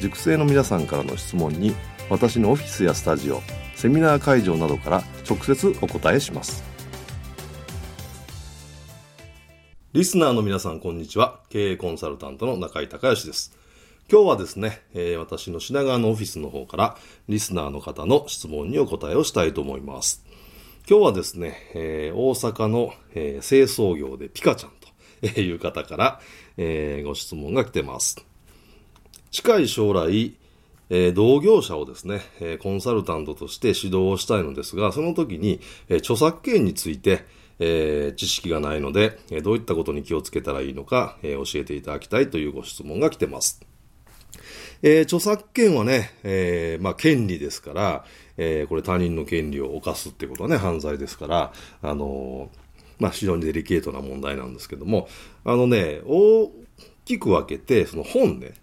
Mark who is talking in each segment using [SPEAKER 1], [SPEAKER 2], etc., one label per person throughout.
[SPEAKER 1] 塾生の皆さんからの質問に私のオフィスやスタジオセミナー会場などから直接お答えします。リスナーの皆さんこんにちは。経営コンサルタントの中井隆義です。今日はですね、えー、私の品川のオフィスの方からリスナーの方の質問にお答えをしたいと思います。今日はですね、えー、大阪の、えー、清掃業でピカちゃんという方から、えー、ご質問が来てます。近い将来、えー、同業者をですね、えー、コンサルタントとして指導をしたいのですが、その時に、えー、著作権について、えー、知識がないので、えー、どういったことに気をつけたらいいのか、えー、教えていただきたいというご質問が来てます。えー、著作権はね、えー、まあ、権利ですから、えー、これ他人の権利を犯すってことはね、犯罪ですから、あのまあ、非常にデリケートな問題なんですけども、あのね、大きく分けて、その本ね、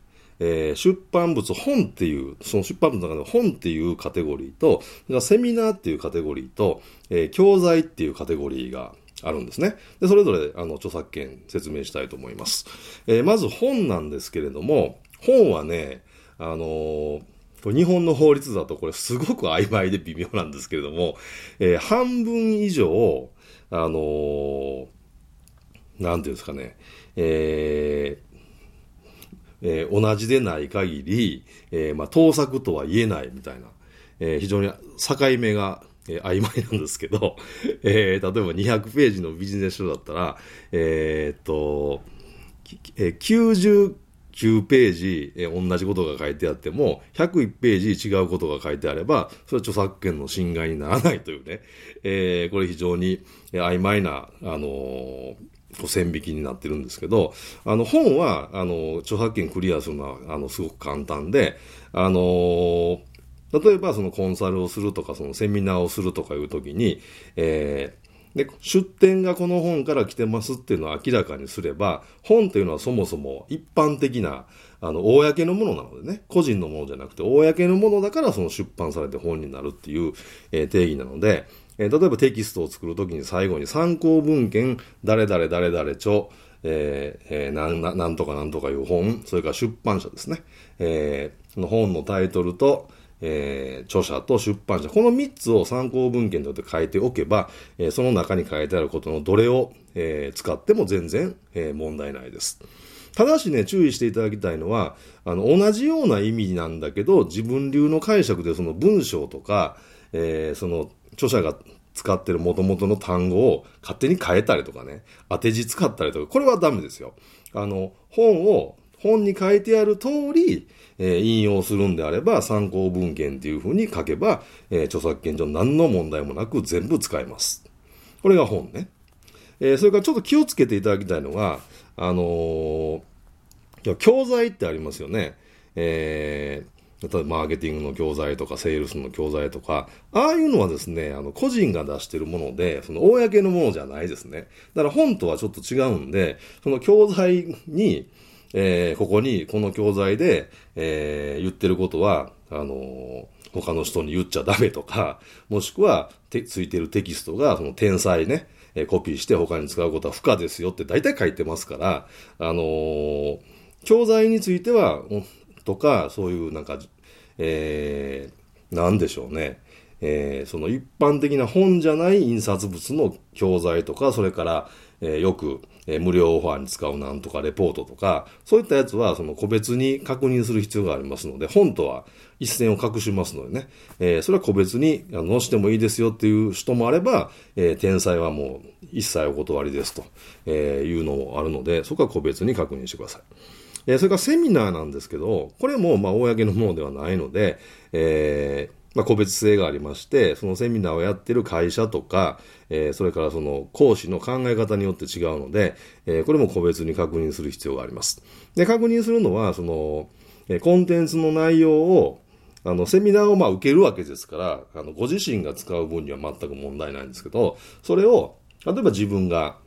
[SPEAKER 1] えー、出版物、本っていう、その出版物の中で本っていうカテゴリーと、セミナーっていうカテゴリーと、えー、教材っていうカテゴリーがあるんですね。で、それぞれ、あの、著作権説明したいと思います。えー、まず本なんですけれども、本はね、あのー、日本の法律だとこれすごく曖昧で微妙なんですけれども、えー、半分以上、あのー、なんていうんですかね、えー、えー、同じでない限り、えー、まあ、盗作とは言えないみたいな、えー、非常に境目が、え、曖昧なんですけど、え、例えば200ページのビジネス書だったら、え、っと、えー、99ページ、え、同じことが書いてあっても、101ページ違うことが書いてあれば、それは著作権の侵害にならないというね、えー、これ非常に曖昧な、あのー、こう線引きになってるんですけど、あの本は、あの、著作権クリアするのは、あの、すごく簡単で、あのー、例えばそのコンサルをするとか、そのセミナーをするとかいうときに、えー、で、出典がこの本から来てますっていうのを明らかにすれば、本というのはそもそも一般的な、あの、公のものなのでね、個人のものじゃなくて、公のものだからその出版されて本になるっていう、えー、定義なので、えー、例えばテキストを作るときに最後に参考文献、誰々誰々著、えーえー、なんとかなんとかいう本、それから出版社ですね。えー、の本のタイトルと、えー、著者と出版社、この3つを参考文献として書いておけば、えー、その中に書いてあることのどれを、えー、使っても全然、えー、問題ないです。ただしね、注意していただきたいのは、あの、同じような意味なんだけど、自分流の解釈でその文章とか、えー、その著者が使ってる元々の単語を勝手に変えたりとかね、当て字使ったりとか、これはダメですよ。あの、本を、本に書いてある通り、えー、引用するんであれば、参考文献っていう風に書けば、えー、著作権上何の問題もなく全部使えます。これが本ね。えー、それからちょっと気をつけていただきたいのが、あの教材ってありますよね。えー、例えばマーケティングの教材とか、セールスの教材とか、ああいうのはですね、あの、個人が出してるもので、その、公のものじゃないですね。だから本とはちょっと違うんで、その教材に、えー、ここに、この教材で、えー、言ってることは、あのー、他の人に言っちゃダメとか、もしくは、て、ついてるテキストが、その、天才ね、えー、コピーして他に使うことは不可ですよって大体書いてますから、あのー、教材については、とか、そういうなんか、えー、なんでしょうね。えー、その一般的な本じゃない印刷物の教材とか、それから、えーよく、えー無料オファーに使うなんとかレポートとか、そういったやつは、その個別に確認する必要がありますので、本とは一線を画しますのでね、えーそれは個別にあの載してもいいですよっていう人もあれば、えー天才はもう一切お断りですと、えーいうのもあるので、そこは個別に確認してください。えーそれからセミナーなんですけど、これもまあ公のものではないので、えーまあ、個別性がありまして、そのセミナーをやってる会社とか、えーそれからその講師の考え方によって違うので、えーこれも個別に確認する必要があります。で、確認するのは、その、えコンテンツの内容を、あの、セミナーをまあ受けるわけですから、あの、ご自身が使う分には全く問題ないんですけど、それを、例えば自分が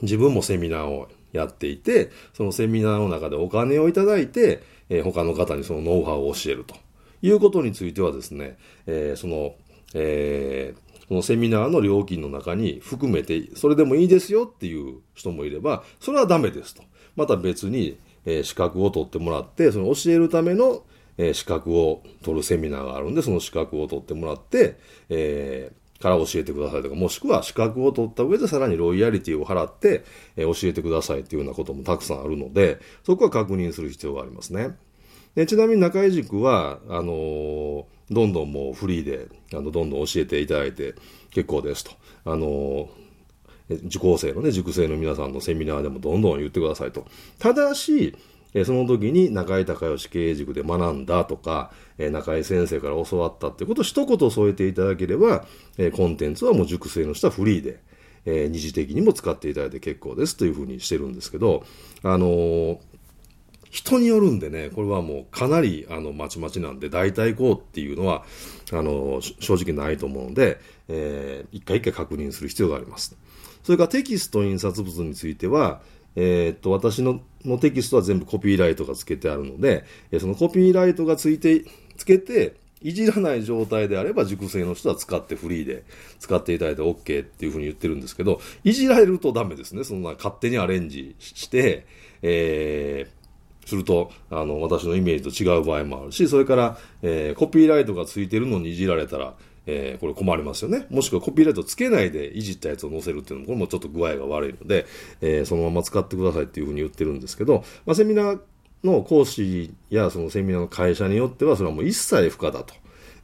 [SPEAKER 1] 自分もセミナーをやっていて、そのセミナーの中でお金をいただいて、えー他の方にそのノウハウを教えるということについてはですね、えーその、えーそのセミナーの料金の中に含めて、それでもいいですよっていう人もいれば、それはダメですと。また別に、えー資格を取ってもらって、その教えるための、えー資格を取るセミナーがあるんで、その資格を取ってもらって、えーから教えてくださいとか、もしくは資格を取った上でさらにロイヤリティを払って、えー教えてくださいっていうようなこともたくさんあるので、そこは確認する必要がありますね。でちなみに中井塾は、あのーどんどんもうフリーで、あの、どんどん教えていただいて結構ですと。あのー受講生のね、塾生の皆さんのセミナーでもどんどん言ってくださいと。ただし、えその時に中井隆義経営塾で学んだとか、え中井先生から教わったってことを一言添えていただければ、えコンテンツはもう塾生の人はフリーで、え二次的にも使っていただいて結構ですというふうにしてるんですけど、あのー人によるんでね、これはもうかなりあのまちまちなんで、大体こうっていうのは、あの、正直ないと思うので、えー一回一回確認する必要があります。それからテキスト印刷物については、えーっと、私ののテキストは全部コピーライトがつけてあるので、えそのコピーライトがついて、つけて、いじらない状態であれば、塾生の人は使ってフリーで使っていただいて OK っていうふうに言ってるんですけど、いじられるとダメですね。そんな勝手にアレンジして、えーすると、あの、私のイメージと違う場合もあるし、それから、えーコピーライトがついてるのにいじられたら、えーこれ困りますよね。もしくはコピーライトつけないでいじったやつを載せるっていうのも、これもちょっと具合が悪いので、えーそのまま使ってくださいっていうふうに言ってるんですけど、まあ、セミナーの講師やそのセミナーの会社によっては、それはもう一切不可だと。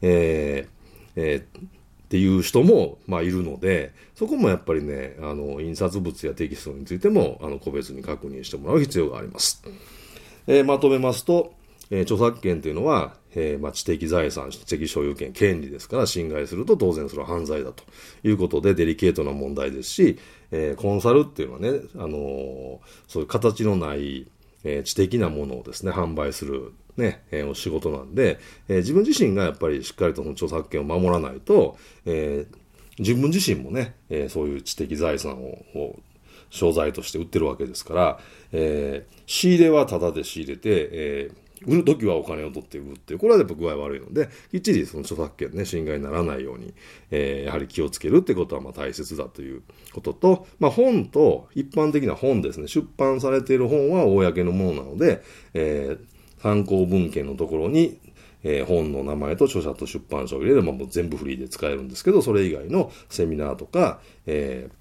[SPEAKER 1] えーえーっていう人も、まあ、いるので、そこもやっぱりね、あの、印刷物やテキストについても、あの、個別に確認してもらう必要があります。えーまとめますと、えー著作権というのは、えーまあ、知的財産、知的所有権、権利ですから、侵害すると当然それは犯罪だということで、デリケートな問題ですし、えーコンサルっていうのはね、あのそういう形のない、え知的なものをですね、販売する、ね、えお仕事なんで、え自分自身がやっぱりしっかりとその著作権を守らないと、え自分自身もね、えそういう知的財産をを商材として売ってるわけですから、え仕入れはタダで仕入れて、えー売るときはお金を取って売るっていう、これはやっぱ具合悪いので、きっちりその著作権ね、侵害にならないように、えーやはり気をつけるってことはまあ大切だということと、まあ本と、一般的な本ですね、出版されている本は公のものなので、えー参考文献のところに、えー本の名前と著者と出版社を入れればもう全部フリーで使えるんですけど、それ以外のセミナーとか、えー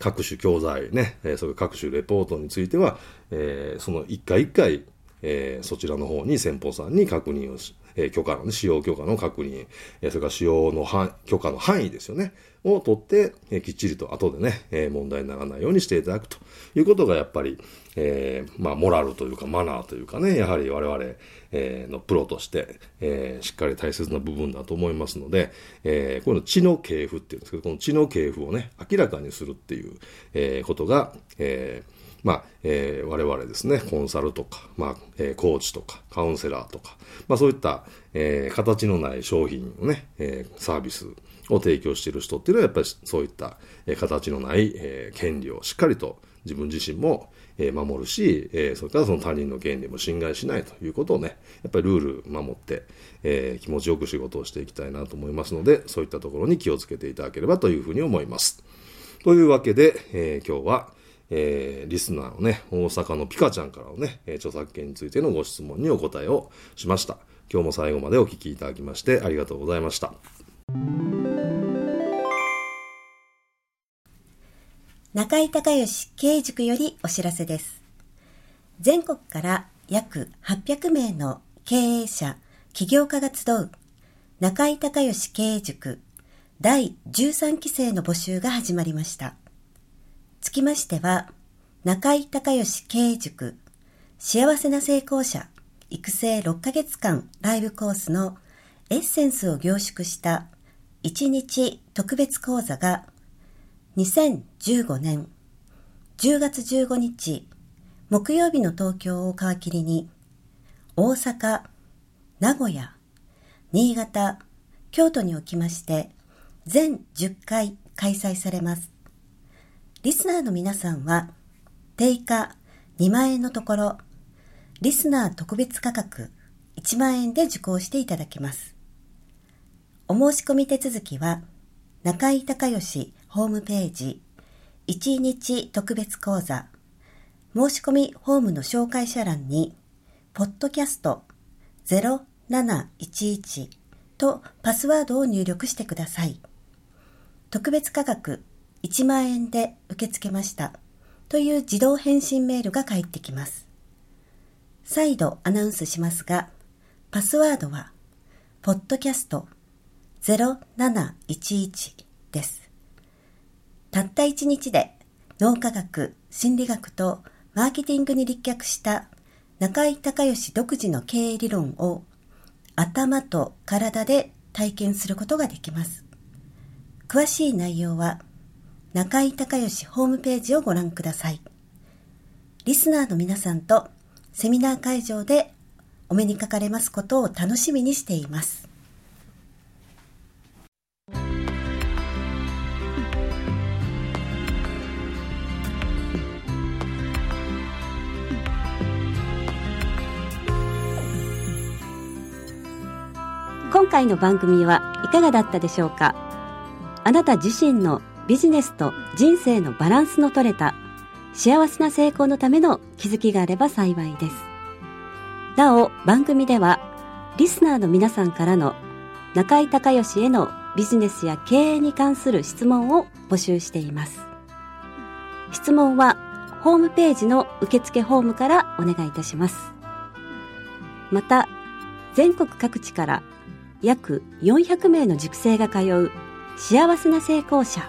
[SPEAKER 1] 各種教材ね、えーそれ各種レポートについては、えーその一回一回、えーそちらの方に先方さんに確認をし、えー許可のね、使用許可の確認、えーそれから使用の範許可の範囲ですよね、を取って、えーきっちりと後でね、えー問題にならないようにしていただくと。いうことがやっぱり、えーまあ、モラルというかマナーというかね、やはり我々、えーのプロとして、えーしっかり大切な部分だと思いますので、えーこういうの知の系譜っていうんですけど、この知の系譜をね、明らかにするっていう、えーことが、えーまあ、えー我々ですね、コンサルとか、まあ、えーコーチとか、カウンセラーとか、まあそういった、えー形のない商品をね、えーサービスを提供している人っていうのは、やっぱりそういった、えー形のない、えー権利をしっかりと自分自身も、えー守るし、えーそれからその他人の権利も侵害しないということをね、やっぱりルール守って、えー気持ちよく仕事をしていきたいなと思いますので、そういったところに気をつけていただければというふうに思います。というわけで、えー今日は、えーリスナーのね、大阪のピカちゃんからのね、えー著作権についてのご質問にお答えをしました。今日も最後までお聞きいただきましてありがとうございました。
[SPEAKER 2] 中井隆義経営塾よりお知らせです。全国から約800名の経営者、起業家が集う中井隆義経営塾第13期生の募集が始まりました。つきましては、中井隆義経営塾幸せな成功者育成6ヶ月間ライブコースのエッセンスを凝縮した1日特別講座が2015年10月15日木曜日の東京を皮切りに大阪、名古屋、新潟、京都におきまして全10回開催されます。リスナーの皆さんは定価2万円のところリスナー特別価格1万円で受講していただけます。お申し込み手続きは中井隆義ホームページ1日特別講座申し込みホームの紹介者欄にポッドキャスト0711とパスワードを入力してください。特別価格1万円で受け付けましたという自動返信メールが返ってきます。再度アナウンスしますが、パスワードは、ポッドキャスト0711です。たった一日で脳科学、心理学とマーケティングに立脚した中井隆義独自の経営理論を頭と体で体験することができます。詳しい内容は中井隆義ホームページをご覧ください。リスナーの皆さんとセミナー会場でお目にかかれますことを楽しみにしています。今回の番組はいかがだったでしょうか？あなた自身のビジネスと人生のバランスの取れた幸せな成功のための気づきがあれば幸いです。なお、番組ではリスナーの皆さんからの中井隆義へのビジネスや経営に関する質問を募集しています。質問はホームページの受付ホームからお願いいたします。また、全国各地から約400名の塾生が通う幸せな成功者